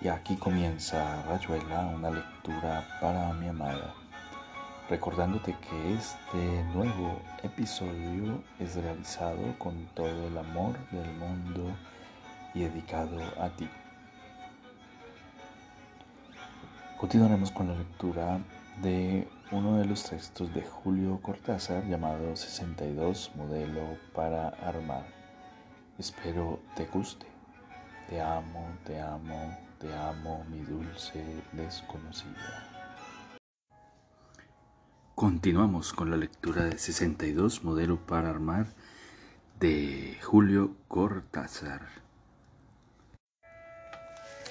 Y aquí comienza Rayuela, una lectura para mi amada, recordándote que este nuevo episodio es realizado con todo el amor del mundo y dedicado a ti. Continuaremos con la lectura de uno de los textos de Julio Cortázar llamado 62 Modelo para Armar. Espero te guste. Te amo, te amo, te amo, mi dulce desconocida. Continuamos con la lectura de 62 Modelo para Armar de Julio Cortázar.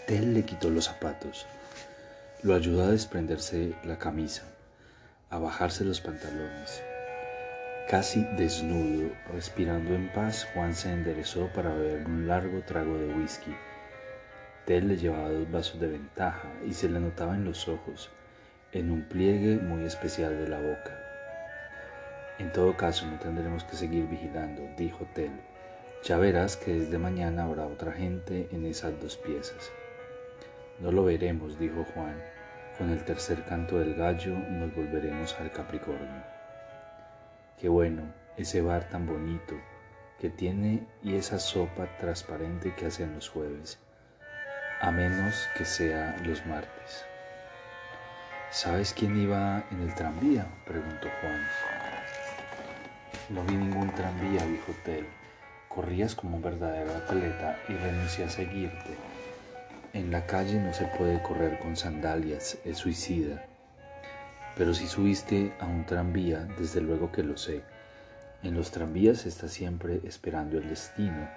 Él le quitó los zapatos, lo ayudó a desprenderse la camisa, a bajarse los pantalones. Casi desnudo, respirando en paz, Juan se enderezó para beber un largo trago de whisky Tel le llevaba dos vasos de ventaja y se le notaba en los ojos, en un pliegue muy especial de la boca. En todo caso, no tendremos que seguir vigilando, dijo Tel. Ya verás que desde mañana habrá otra gente en esas dos piezas. No lo veremos, dijo Juan. Con el tercer canto del gallo nos volveremos al Capricornio. Qué bueno, ese bar tan bonito que tiene y esa sopa transparente que hacen los jueves a menos que sea los martes. ¿Sabes quién iba en el tranvía? preguntó Juan. No vi ningún tranvía, dijo Tel. Corrías como un verdadero atleta y renuncié a seguirte. En la calle no se puede correr con sandalias, es suicida. Pero si subiste a un tranvía, desde luego que lo sé. En los tranvías está siempre esperando el destino.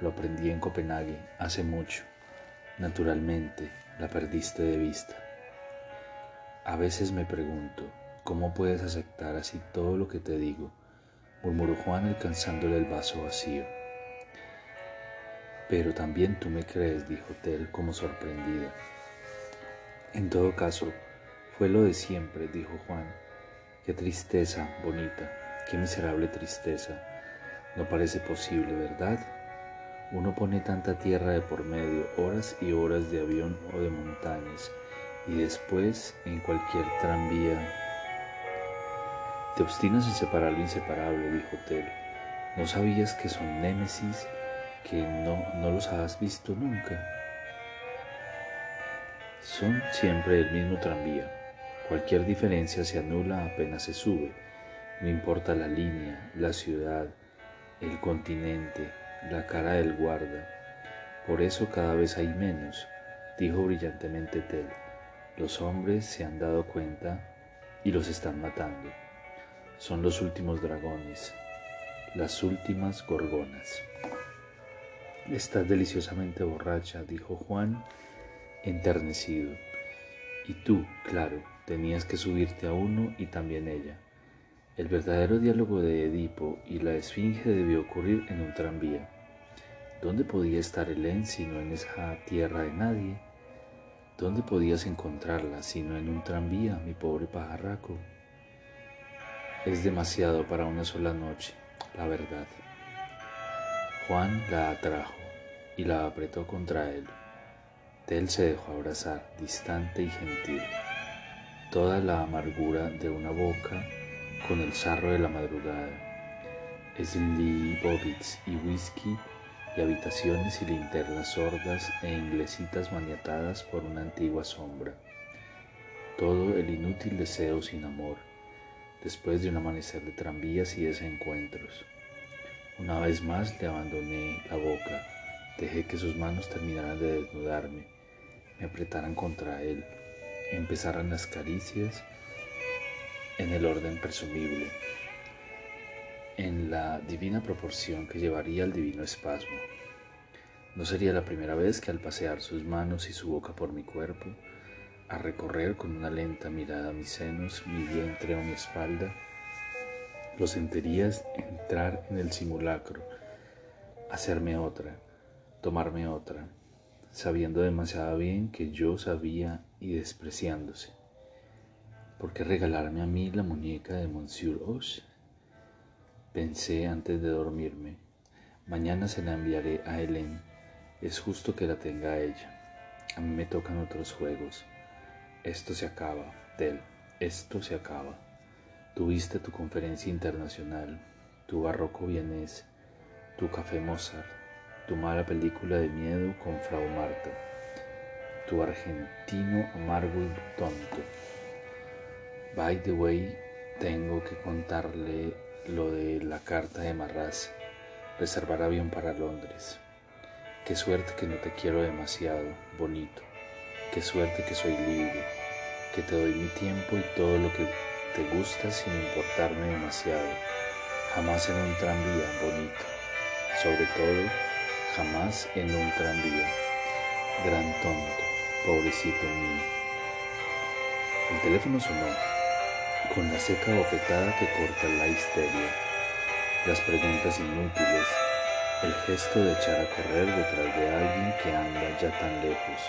Lo aprendí en Copenhague hace mucho. Naturalmente, la perdiste de vista. A veces me pregunto, ¿cómo puedes aceptar así todo lo que te digo? murmuró Juan alcanzándole el vaso vacío. Pero también tú me crees, dijo Tel como sorprendida. En todo caso, fue lo de siempre, dijo Juan. Qué tristeza, bonita, qué miserable tristeza. No parece posible, ¿verdad? Uno pone tanta tierra de por medio, horas y horas de avión o de montañas, y después en cualquier tranvía. Te obstinas en separar lo inseparable, dijo Tel. ¿No sabías que son némesis, que no, no los has visto nunca? Son siempre el mismo tranvía. Cualquier diferencia se anula apenas se sube. No importa la línea, la ciudad, el continente, la cara del guarda. Por eso cada vez hay menos, dijo brillantemente Ted. Los hombres se han dado cuenta y los están matando. Son los últimos dragones, las últimas gorgonas. Estás deliciosamente borracha, dijo Juan, enternecido. Y tú, claro, tenías que subirte a uno y también ella. El verdadero diálogo de Edipo y la Esfinge debió ocurrir en un tranvía. ¿Dónde podía estar Helen sino en esa tierra de nadie? ¿Dónde podías encontrarla sino en un tranvía, mi pobre pajarraco? Es demasiado para una sola noche, la verdad. Juan la atrajo y la apretó contra él. Tel se dejó abrazar, distante y gentil. Toda la amargura de una boca con el sarro de la madrugada. Y whisky y habitaciones y linternas sordas e inglesitas maniatadas por una antigua sombra. Todo el inútil deseo sin amor, después de un amanecer de tranvías y desencuentros. Una vez más le abandoné la boca, dejé que sus manos terminaran de desnudarme, me apretaran contra él, empezaran las caricias en el orden presumible, en la divina proporción que llevaría al divino espasmo. No sería la primera vez que al pasear sus manos y su boca por mi cuerpo, a recorrer con una lenta mirada mis senos, mi vientre o mi espalda, lo sentirías entrar en el simulacro, hacerme otra, tomarme otra, sabiendo demasiado bien que yo sabía y despreciándose. ¿Por qué regalarme a mí la muñeca de Monsieur Hoche? Pensé antes de dormirme. Mañana se la enviaré a Helen. Es justo que la tenga ella. A mí me tocan otros juegos. Esto se acaba, Tel, esto se acaba. Tuviste tu conferencia internacional, tu barroco vienés, tu café Mozart, tu mala película de miedo con Frau Marta, tu argentino amargo tonto. By the way, tengo que contarle lo de la carta de Marras, reservar avión para Londres. Qué suerte que no te quiero demasiado, bonito. Qué suerte que soy libre, que te doy mi tiempo y todo lo que te gusta sin importarme demasiado. Jamás en un tranvía, bonito. Sobre todo, jamás en un tranvía. Gran tonto, pobrecito mío. El teléfono sonó con la seca bofetada que corta la histeria, las preguntas inútiles, el gesto de echar a correr detrás de alguien que anda ya tan lejos.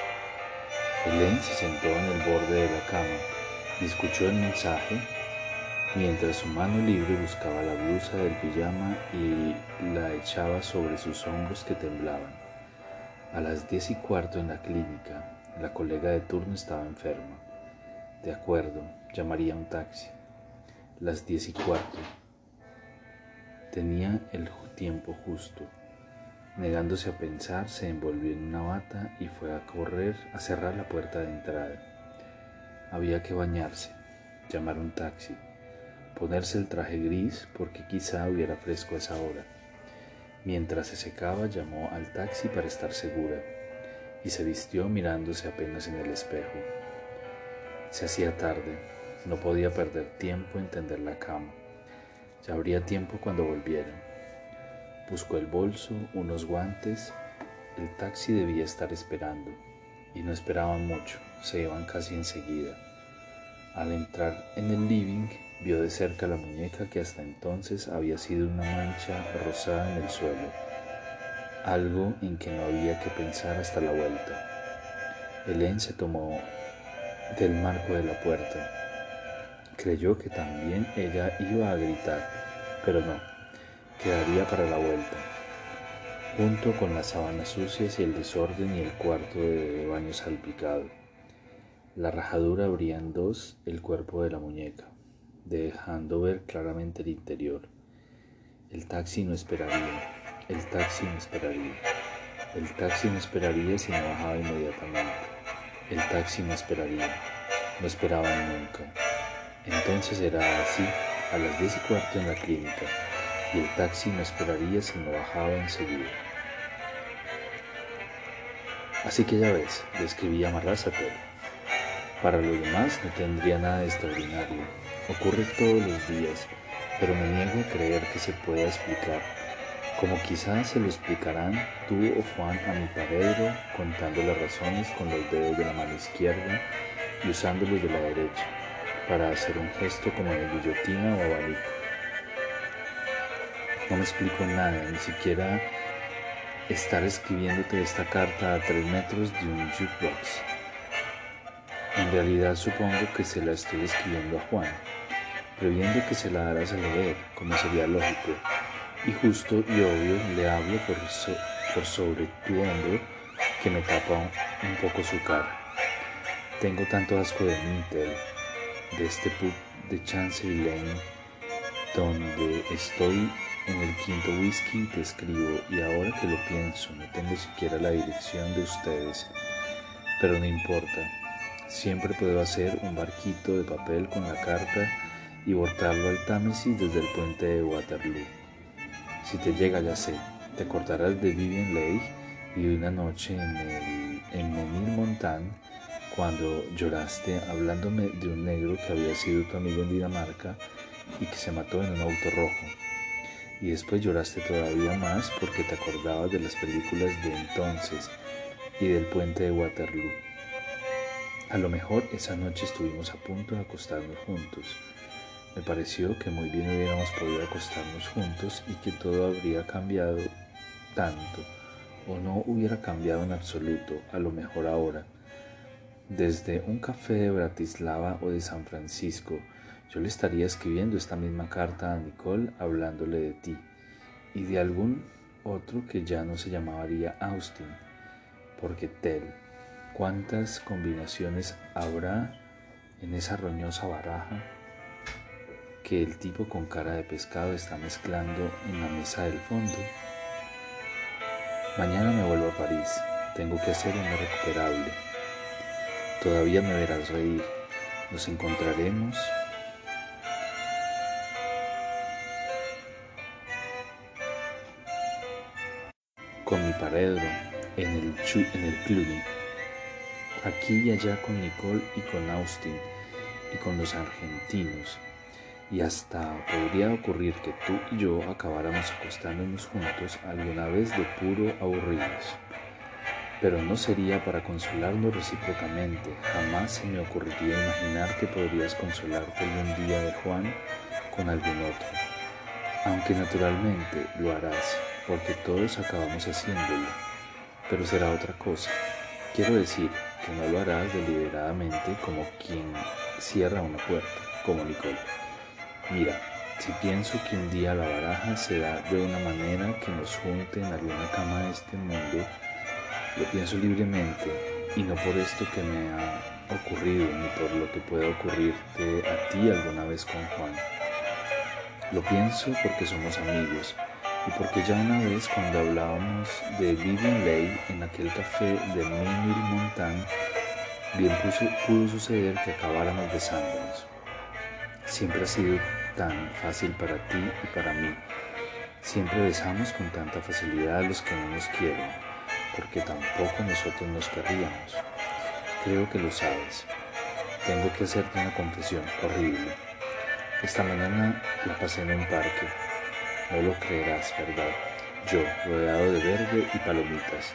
Helen se sentó en el borde de la cama y escuchó el mensaje mientras su mano libre buscaba la blusa del pijama y la echaba sobre sus hombros que temblaban. A las diez y cuarto en la clínica, la colega de turno estaba enferma. De acuerdo, llamaría un taxi. Las diez y cuarto. Tenía el tiempo justo. Negándose a pensar, se envolvió en una bata y fue a correr a cerrar la puerta de entrada. Había que bañarse, llamar un taxi, ponerse el traje gris porque quizá hubiera fresco a esa hora. Mientras se secaba, llamó al taxi para estar segura y se vistió mirándose apenas en el espejo. Se hacía tarde, no podía perder tiempo en tender la cama. Ya habría tiempo cuando volvieran. Buscó el bolso, unos guantes. El taxi debía estar esperando. Y no esperaban mucho, se iban casi enseguida. Al entrar en el living, vio de cerca la muñeca que hasta entonces había sido una mancha rosada en el suelo, algo en que no había que pensar hasta la vuelta. Helen se tomó del marco de la puerta. Creyó que también ella iba a gritar, pero no, quedaría para la vuelta, junto con las sábanas sucias y el desorden y el cuarto de baño salpicado. La rajadura abría en dos el cuerpo de la muñeca, dejando ver claramente el interior. El taxi no esperaría, el taxi no esperaría, el taxi no esperaría si no bajaba inmediatamente. El taxi no esperaría, no esperaban nunca. Entonces era así, a las diez y cuarto en la clínica, y el taxi no esperaría si no bajaba enseguida. Así que ya ves, le escribí a Para lo demás no tendría nada de extraordinario. Ocurre todos los días, pero me niego a creer que se pueda explicar como quizás se lo explicarán tú o Juan a mi paredro, contando las razones con los dedos de la mano izquierda y usándolos de la derecha, para hacer un gesto como de guillotina o abanico. No me explico nada, ni siquiera estar escribiéndote esta carta a tres metros de un jukebox. En realidad supongo que se la estoy escribiendo a Juan, previendo que se la darás a leer, como sería lógico, y justo y obvio le hablo por, por sobre tu hombro que me tapa un poco su cara. Tengo tanto asco de mí, de este pub de Chancery Lane, donde estoy en el quinto whisky te escribo y ahora que lo pienso no tengo siquiera la dirección de ustedes, pero no importa, siempre puedo hacer un barquito de papel con la carta y botarlo al Támesis desde el puente de Waterloo. Si te llega, ya sé, te acordarás de Vivian Leigh y una noche en, el, en Menil cuando lloraste hablándome de un negro que había sido tu amigo en Dinamarca y que se mató en un auto rojo. Y después lloraste todavía más porque te acordabas de las películas de entonces y del puente de Waterloo. A lo mejor esa noche estuvimos a punto de acostarnos juntos me pareció que muy bien hubiéramos podido acostarnos juntos y que todo habría cambiado tanto, o no hubiera cambiado en absoluto, a lo mejor ahora. Desde un café de Bratislava o de San Francisco, yo le estaría escribiendo esta misma carta a Nicole hablándole de ti y de algún otro que ya no se llamaría Austin, porque Tel, ¿Cuántas combinaciones habrá en esa roñosa baraja que el tipo con cara de pescado está mezclando en la mesa del fondo? Mañana me vuelvo a París. Tengo que hacer una recuperable. Todavía me verás reír. Nos encontraremos con mi paredro en el, en el club, aquí y allá con Nicole y con Austin y con los argentinos. Y hasta podría ocurrir que tú y yo acabáramos acostándonos juntos alguna vez de puro aburridos. Pero no sería para consolarnos recíprocamente. Jamás se me ocurriría imaginar que podrías consolarte algún día de Juan con algún otro. Aunque naturalmente lo harás porque todos acabamos haciéndolo, pero será otra cosa. Quiero decir que no lo harás deliberadamente como quien cierra una puerta, como Nicole. Mira, si pienso que un día la baraja se da de una manera que nos junte en alguna cama de este mundo, lo pienso libremente y no por esto que me ha ocurrido ni por lo que pueda ocurrirte a ti alguna vez con Juan. Lo pienso porque somos amigos y porque ya una vez cuando hablábamos de Vivian Leigh en aquel café de Montan, bien pudo suceder que acabáramos besándonos. Siempre ha sido tan fácil para ti y para mí. Siempre besamos con tanta facilidad a los que no nos quieren, porque tampoco nosotros nos querríamos. Creo que lo sabes. Tengo que hacerte una confesión horrible. Esta mañana la pasé en un parque no lo creerás, ¿verdad? Yo, rodeado de verde y palomitas.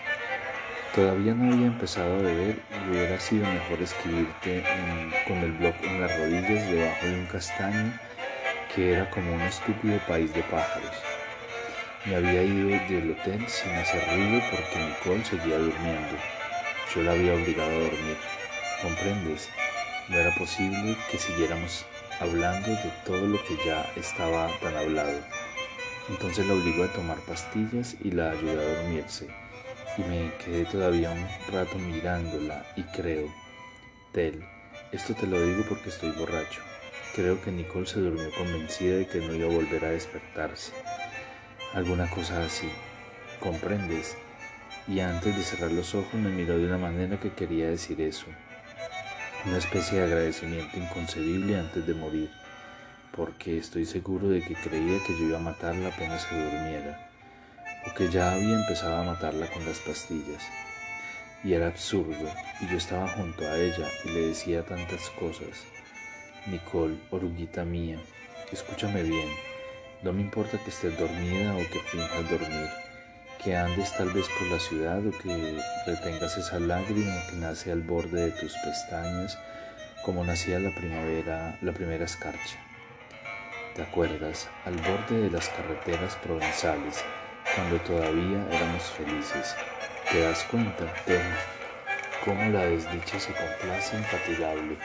Todavía no había empezado a beber y hubiera sido mejor escribirte con el blog en las rodillas debajo de un castaño que era como un estúpido país de pájaros. Me había ido del hotel sin hacer ruido porque Nicole seguía durmiendo. Yo la había obligado a dormir. ¿Comprendes? No era posible que siguiéramos hablando de todo lo que ya estaba tan hablado. Entonces la obligó a tomar pastillas y la ayudé a dormirse. Y me quedé todavía un rato mirándola y creo, Tel, esto te lo digo porque estoy borracho. Creo que Nicole se durmió convencida de que no iba a volver a despertarse. Alguna cosa así. ¿Comprendes? Y antes de cerrar los ojos me miró de una manera que quería decir eso. Una especie de agradecimiento inconcebible antes de morir porque estoy seguro de que creía que yo iba a matarla apenas se durmiera, o que ya había empezado a matarla con las pastillas. Y era absurdo, y yo estaba junto a ella y le decía tantas cosas. Nicole, oruguita mía, escúchame bien, no me importa que estés dormida o que finjas dormir, que andes tal vez por la ciudad o que retengas esa lágrima que nace al borde de tus pestañas como nacía la primavera, la primera escarcha. ¿Te acuerdas? Al borde de las carreteras provenzales, cuando todavía éramos felices. ¿Te das cuenta, de cómo la desdicha se complace infatigable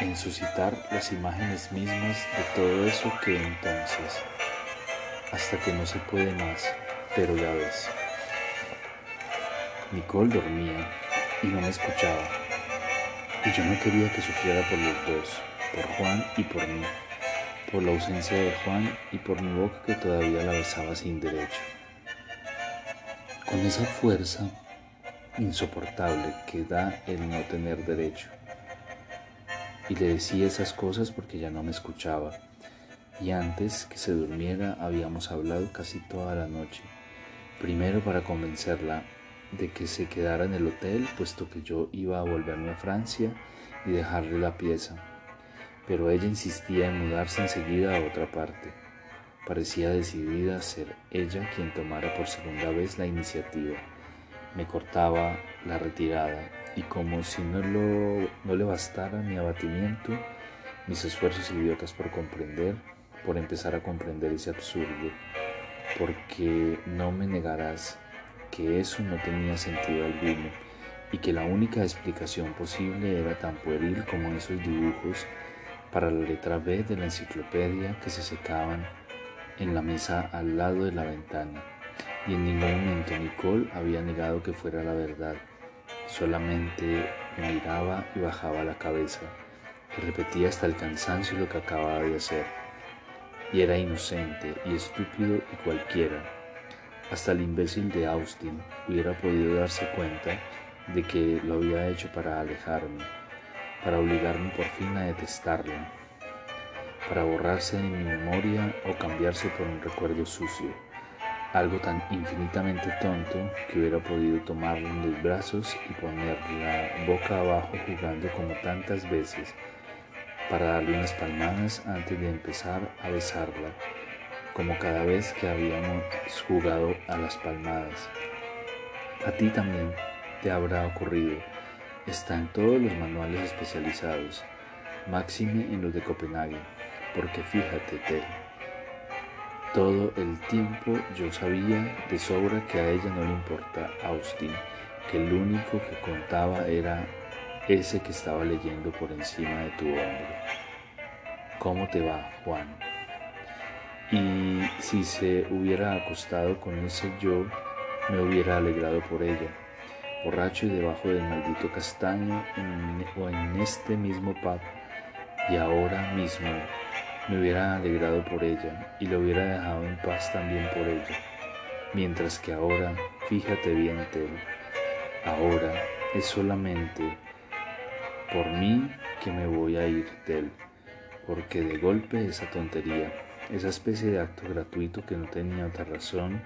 en suscitar las imágenes mismas de todo eso que entonces, hasta que no se puede más, pero ya ves. Nicole dormía y no me escuchaba, y yo no quería que sufriera por los dos, por Juan y por mí por la ausencia de Juan y por mi boca que todavía la besaba sin derecho. Con esa fuerza insoportable que da el no tener derecho. Y le decía esas cosas porque ya no me escuchaba. Y antes que se durmiera habíamos hablado casi toda la noche. Primero para convencerla de que se quedara en el hotel, puesto que yo iba a volverme a Francia y dejarle la pieza pero ella insistía en mudarse enseguida a otra parte. Parecía decidida a ser ella quien tomara por segunda vez la iniciativa. Me cortaba la retirada y como si no, no le bastara mi abatimiento, mis esfuerzos idiotas por comprender, por empezar a comprender ese absurdo, porque no me negarás que eso no tenía sentido alguno y que la única explicación posible era tan pueril como esos dibujos para la letra B de la enciclopedia que se secaban en la mesa al lado de la ventana, y en ningún momento Nicole había negado que fuera la verdad, solamente me miraba y bajaba la cabeza y repetía hasta el cansancio lo que acababa de hacer. Y era inocente y estúpido y cualquiera. Hasta el imbécil de Austin hubiera podido darse cuenta de que lo había hecho para alejarme, para obligarme por fin a detestarlo, para borrarse de mi memoria o cambiarse por un recuerdo sucio, algo tan infinitamente tonto que hubiera podido tomarlo en los brazos y ponerla boca abajo jugando como tantas veces, para darle unas palmadas antes de empezar a besarla, como cada vez que habíamos jugado a las palmadas. A ti también te habrá ocurrido. Está en todos los manuales especializados, máxime en los de Copenhague, porque fíjate, Ted, todo el tiempo yo sabía de sobra que a ella no le importa Austin, que el único que contaba era ese que estaba leyendo por encima de tu hombro. ¿Cómo te va, Juan? Y si se hubiera acostado con ese yo, me hubiera alegrado por ella borracho y debajo del maldito castaño o en este mismo pub, y ahora mismo me hubiera alegrado por ella y lo hubiera dejado en paz también por ella. Mientras que ahora, fíjate bien, Tel, ahora es solamente por mí que me voy a ir, Tel, porque de golpe esa tontería, esa especie de acto gratuito que no tenía otra razón,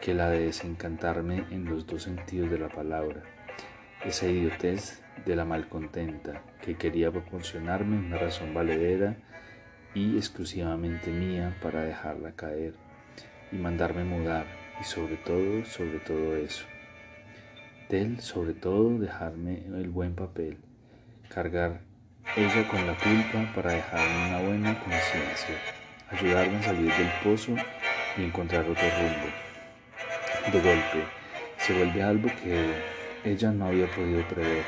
que la de desencantarme en los dos sentidos de la palabra, esa idiotez de la malcontenta que quería proporcionarme una razón valedera y exclusivamente mía para dejarla caer y mandarme mudar y sobre todo, sobre todo eso. Del sobre todo dejarme el buen papel, cargar ella con la culpa para dejarme una buena conciencia, ayudarme a salir del pozo y encontrar otro rumbo de golpe se vuelve algo que ella no había podido prever.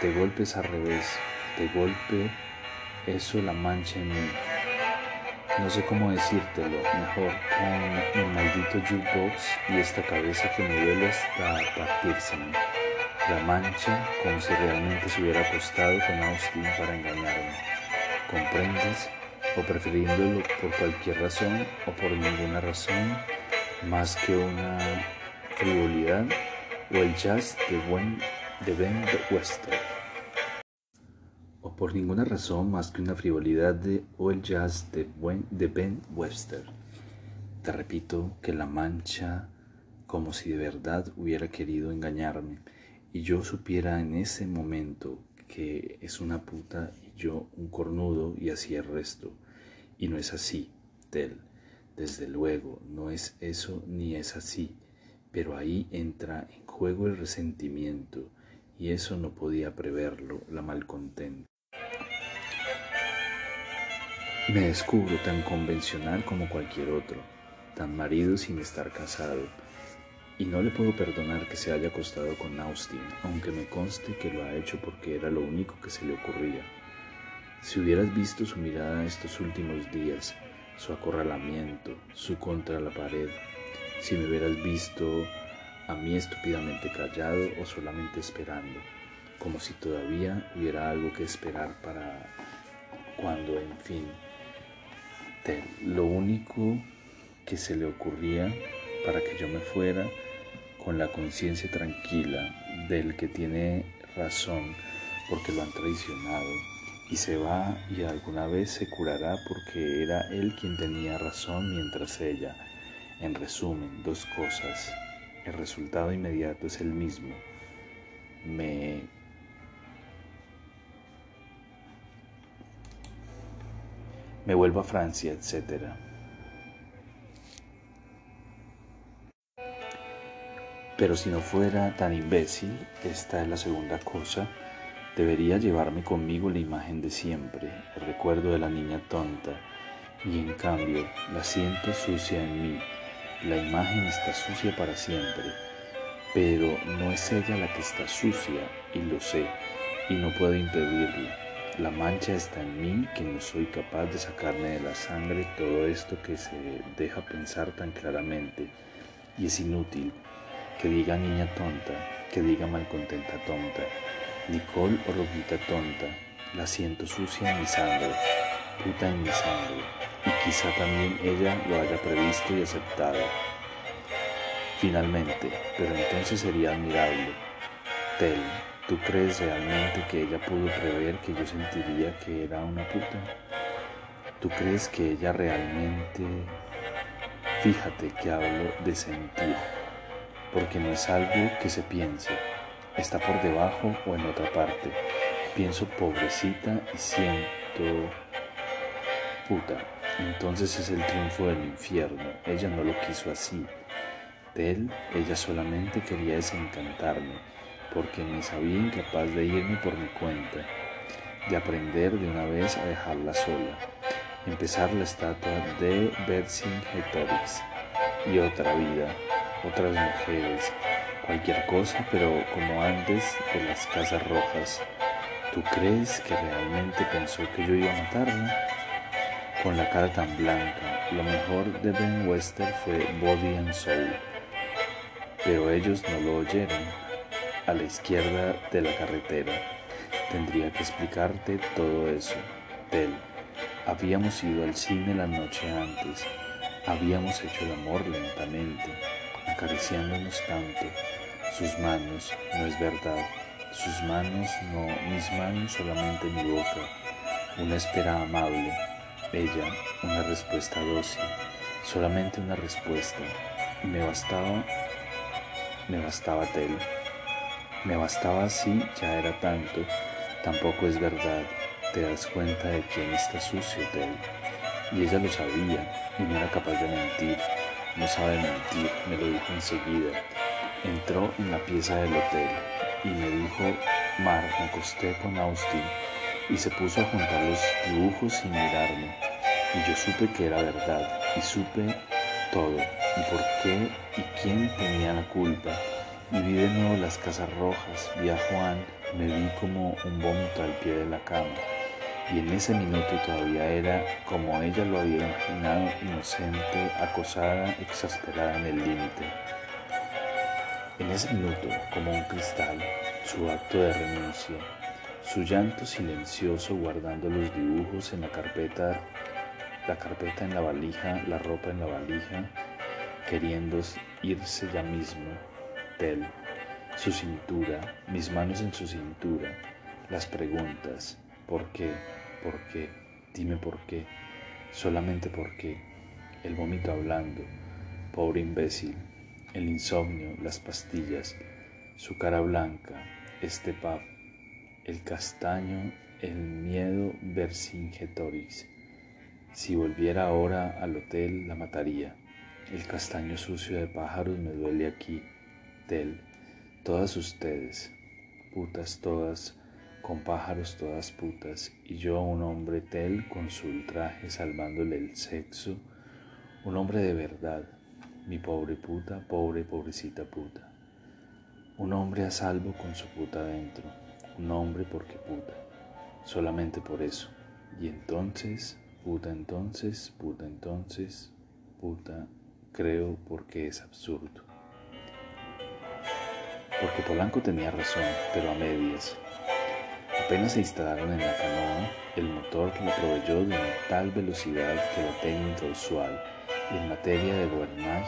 De golpe es al revés, de golpe eso la mancha en mí. No sé cómo decírtelo, mejor con el maldito jukebox y esta cabeza que me duele hasta partirse. La mancha como si realmente se hubiera acostado con Austin para engañarme. ¿Comprendes? O prefiriéndolo por cualquier razón o por ninguna razón, más que una frivolidad o el jazz de, buen, de Ben Webster. O por ninguna razón más que una frivolidad de, o el jazz de, buen, de Ben Webster. Te repito que la mancha como si de verdad hubiera querido engañarme y yo supiera en ese momento que es una puta y yo un cornudo y así el resto. Y no es así, Tel. Desde luego, no es eso ni es así, pero ahí entra en juego el resentimiento, y eso no podía preverlo la malcontenta. Me descubro tan convencional como cualquier otro, tan marido sin estar casado, y no le puedo perdonar que se haya acostado con Austin, aunque me conste que lo ha hecho porque era lo único que se le ocurría. Si hubieras visto su mirada estos últimos días, su acorralamiento, su contra la pared, si me hubieras visto a mí estúpidamente callado o solamente esperando, como si todavía hubiera algo que esperar para cuando, en fin, lo único que se le ocurría para que yo me fuera con la conciencia tranquila del que tiene razón porque lo han traicionado y se va y alguna vez se curará porque era él quien tenía razón mientras ella. En resumen, dos cosas. El resultado inmediato es el mismo. Me me vuelvo a Francia, etc. Pero si no fuera tan imbécil, esta es la segunda cosa Debería llevarme conmigo la imagen de siempre, el recuerdo de la niña tonta, y en cambio la siento sucia en mí. La imagen está sucia para siempre, pero no es ella la que está sucia, y lo sé, y no puedo impedirlo. La mancha está en mí que no soy capaz de sacarme de la sangre todo esto que se deja pensar tan claramente, y es inútil que diga niña tonta, que diga malcontenta tonta, Nicole Oruguita tonta, la siento sucia en mi sangre, puta en mi sangre, y quizá también ella lo haya previsto y aceptado. Finalmente, pero entonces sería admirable. Tel, ¿tú crees realmente que ella pudo prever que yo sentiría que era una puta? ¿Tú crees que ella realmente... Fíjate que hablo de sentir, porque no es algo que se piense, está por debajo o en otra parte. Pienso pobrecita y siento puta. Entonces es el triunfo del infierno. Ella no lo quiso así. De él, ella solamente quería desencantarme, porque me sabía incapaz de irme por mi cuenta, de aprender de una vez a dejarla sola empezar la estatua de Vercingetorix y otra vida, otras mujeres, cualquier cosa, pero como antes de las casas rojas. ¿Tú crees que realmente pensó que yo iba a matarla? Con la cara tan blanca, lo mejor de Ben Wester fue Body and Soul, pero ellos no lo oyeron. A la izquierda de la carretera. Tendría que explicarte todo eso. Tel. Habíamos ido al cine la noche antes, habíamos hecho el amor lentamente, acariciándonos tanto. Sus manos, no es verdad, sus manos no, mis manos solamente mi boca, una espera amable, ella, una respuesta dócil, solamente una respuesta, me bastaba, me bastaba Tel, me bastaba así, ya era tanto, tampoco es verdad, te das cuenta de quién está sucio, Tel. Y ella lo sabía y no era capaz de mentir. No sabe mentir, me lo dijo enseguida. Entró en la pieza del hotel y me dijo, Mar, me acosté con Austin y se puso a juntar los dibujos sin mirarme. Y yo supe que era verdad y supe todo y por qué y quién tenía la culpa. Y vi de nuevo las casas rojas, vi a Juan, me vi como un vómito al pie de la cama y en ese minuto todavía era como ella lo había imaginado, inocente, acosada, exasperada en el límite. En ese minuto, como un cristal, su acto de renuncia, su llanto silencioso guardando los dibujos en la carpeta, la carpeta en la valija, la ropa en la valija, queriendo irse ya mismo, Su cintura, mis manos en su cintura, las preguntas, ¿por qué? ¿Por qué? Dime por qué. Solamente por qué. El vómito hablando. Pobre imbécil. El insomnio, las pastillas, su cara blanca, este pap, el castaño, el miedo Vercingetorix. Si volviera ahora al hotel, la mataría. El castaño sucio de pájaros me duele aquí. Tel, todas ustedes, putas todas, con pájaros todas putas, y yo un hombre tel con su ultraje salvándole el sexo, un hombre de verdad, mi pobre puta, pobre pobrecita puta, un hombre a salvo con su puta adentro, un hombre porque puta, solamente por eso, y entonces, puta entonces, puta entonces, puta, creo porque es absurdo. Porque Polanco tenía razón, pero a medias. Apenas se instalaron en la canoa, el motor lo proveyó de una tal velocidad que la técnica usual en materia de gouvernail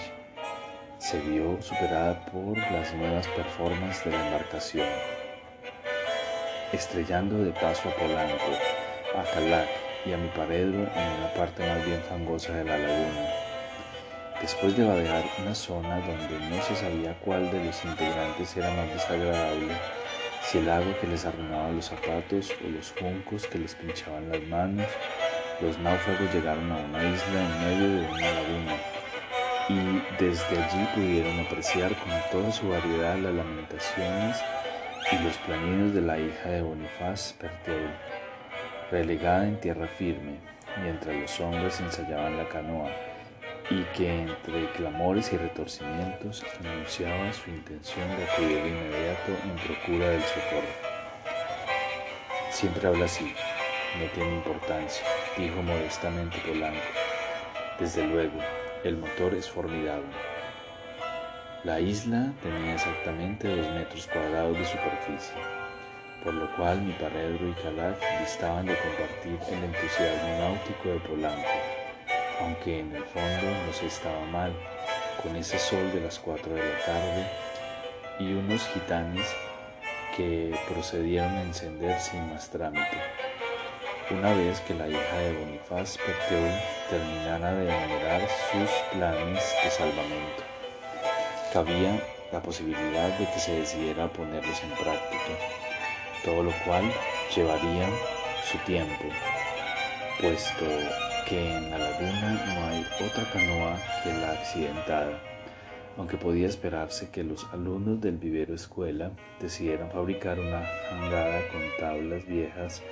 se vio superada por las nuevas performances de la embarcación, estrellando de paso a Polanco, a Calac y a mi paredro en una parte más bien fangosa de la laguna. Después de vadear una zona donde no se sabía cuál de los integrantes era más desagradable, si el agua que les arruinaba los zapatos o los juncos que les pinchaban las manos, los náufragos llegaron a una isla en medio de una laguna y desde allí pudieron apreciar con toda su variedad las lamentaciones y los planidos de la hija de Bonifaz Perteul, relegada en tierra firme, mientras los hombres ensayaban la canoa y que entre clamores y retorcimientos anunciaba su intención de acudir de inmediato en procura del socorro. Siempre habla así, no tiene importancia, dijo modestamente Polanco. Desde luego, el motor es formidable. La isla tenía exactamente dos metros cuadrados de superficie, por lo cual mi paredro y Calac distaban de compartir el entusiasmo náutico de Polanco, aunque en el fondo no estaba mal, con ese sol de las cuatro de la tarde y unos gitanes que procedieron a encender sin más trámite. Una vez que la hija de Bonifaz Perteol terminara de enumerar sus planes de salvamento, cabía la posibilidad de que se decidiera ponerlos en práctica, todo lo cual llevaría su tiempo, puesto que en la laguna no hay otra canoa que la accidentada, aunque podía esperarse que los alumnos del vivero escuela decidieran fabricar una jangada con tablas viejas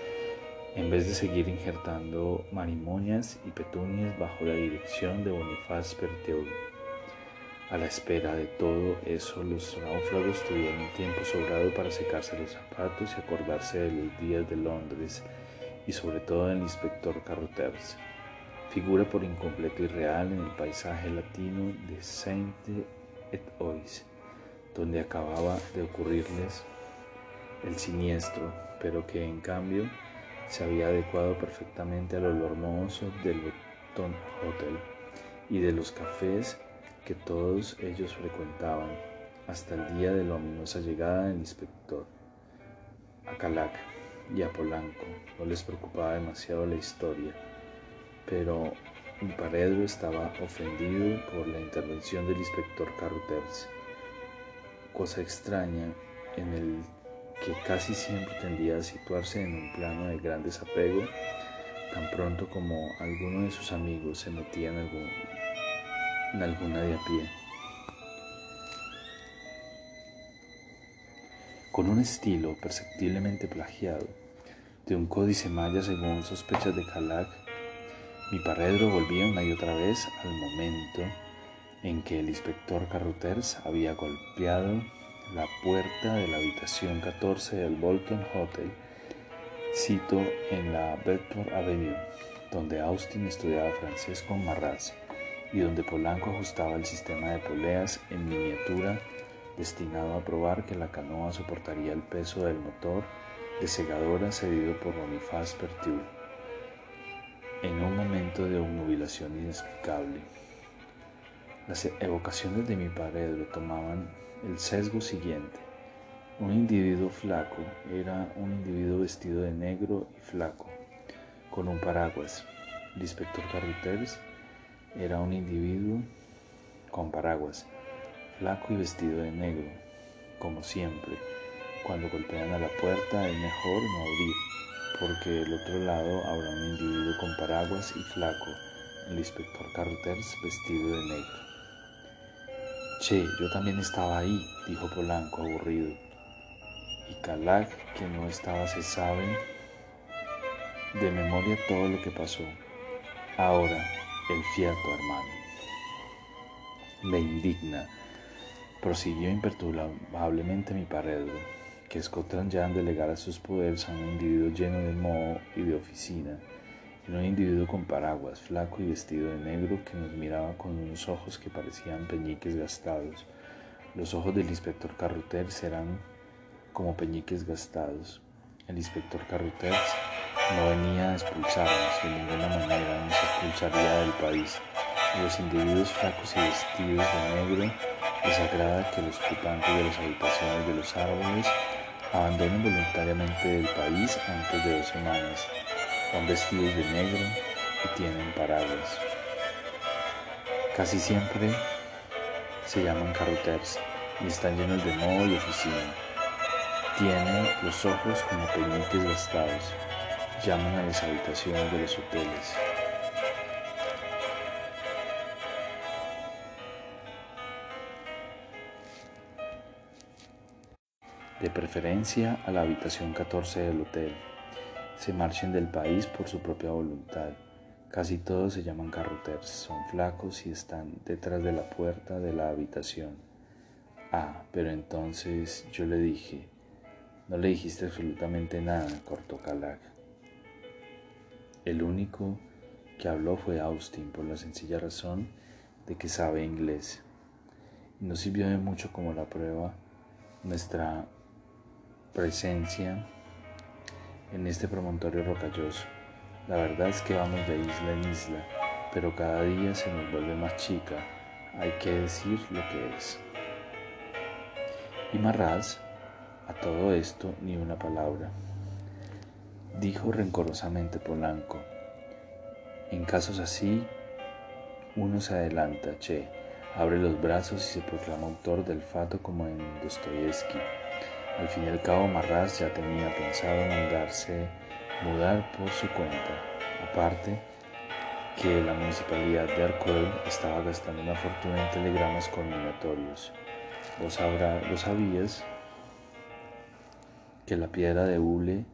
en vez de seguir injertando marimoñas y petunias bajo la dirección de Bonifaz Perteol. A la espera de todo eso, los náufragos tuvieron tiempo sobrado para secarse los zapatos y acordarse de los días de Londres y sobre todo del inspector Carruthers, figura por incompleto y real en el paisaje latino de Saint et Ois, donde acababa de ocurrirles el siniestro, pero que en cambio se había adecuado perfectamente al olor mohoso del Hotel y de los cafés que todos ellos frecuentaban hasta el día de la ominosa llegada del inspector. A Calac y a Polanco no les preocupaba demasiado la historia, pero paredro estaba ofendido por la intervención del inspector Carruthers, cosa extraña en el que casi siempre tendía a situarse en un plano de gran desapego, tan pronto como alguno de sus amigos se metía en, algún, en alguna de a pie. Con un estilo perceptiblemente plagiado de un códice maya según sospechas de Calac, mi paredro volvía una y otra vez al momento en que el inspector Carruthers había golpeado la puerta de la habitación 14 del Bolton Hotel, sito en la Bedford Avenue, donde Austin estudiaba francés con Marraz y donde Polanco ajustaba el sistema de poleas en miniatura destinado a probar que la canoa soportaría el peso del motor de segadora cedido por Bonifaz Pertiul en un momento de obnubilación inexplicable. Las evocaciones de mi pared lo tomaban el sesgo siguiente. Un individuo flaco era un individuo vestido de negro y flaco, con un paraguas. El inspector Carruthers era un individuo con paraguas, flaco y vestido de negro, como siempre. Cuando golpean a la puerta es mejor no abrir, porque del otro lado habrá un individuo con paraguas y flaco, el inspector Carruthers vestido de negro. Che, yo también estaba ahí, dijo Polanco aburrido. Y Calac, que no estaba, se sabe de memoria todo lo que pasó. Ahora, el fiato, hermano. Me indigna, prosiguió imperturbablemente mi paredro, que Scotland Yard delegara sus poderes a un individuo lleno de moho y de oficina era un individuo con paraguas, flaco y vestido de negro, que nos miraba con unos ojos que parecían peñiques gastados. Los ojos del inspector Carruthers eran como peñiques gastados. El inspector Carruthers no venía a expulsarnos, de ninguna manera nos expulsaría del país. los individuos flacos y vestidos de negro les agrada que los ocupantes de las habitaciones de los árboles abandonen voluntariamente el país antes de dos semanas. Son vestidos de negro y tienen paraguas. Casi siempre se llaman carruters y están llenos de moho y oficina. Tienen los ojos como peñiques gastados. Llaman a las habitaciones de los hoteles. De preferencia a la habitación 14 del hotel se marchen del país por su propia voluntad. Casi todos se llaman carroters, son flacos y están detrás de la puerta de la habitación. Ah, pero entonces yo le dije, no le dijiste absolutamente nada, cortó Calac. El único que habló fue Austin por la sencilla razón de que sabe inglés. No sirvió de mucho como la prueba nuestra presencia en este promontorio rocalloso. La verdad es que vamos de isla en isla, pero cada día se nos vuelve más chica, hay que decir lo que es. Y Marraz, a todo esto, ni una palabra. Dijo rencorosamente Polanco, en casos así, uno se adelanta, che, abre los brazos y se proclama autor del fato como en Dostoyevsky. Al fin y al cabo, Marras ya tenía pensado mandarse mudar por su cuenta. Aparte, que la municipalidad de Arcueil estaba gastando una fortuna en telegramas conminatorios. Vos habrá, sabías que la piedra de hule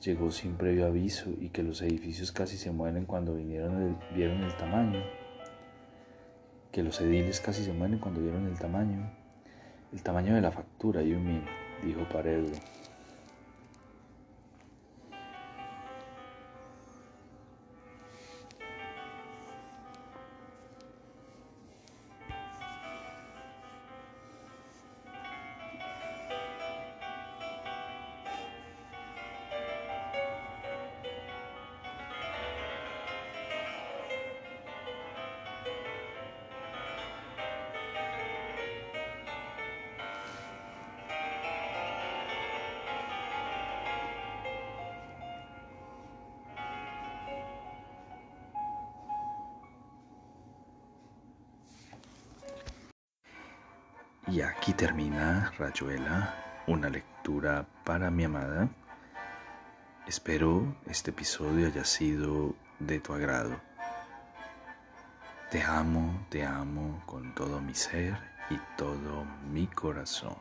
llegó sin previo aviso y que los edificios casi se mueren cuando vinieron vieron el tamaño que los ediles casi se mueren cuando vieron el tamaño, el tamaño de la factura, you mean, dijo Paredo. Y aquí termina Rayuela, una lectura para mi amada. Espero este episodio haya sido de tu agrado. Te amo, te amo con todo mi ser y todo mi corazón.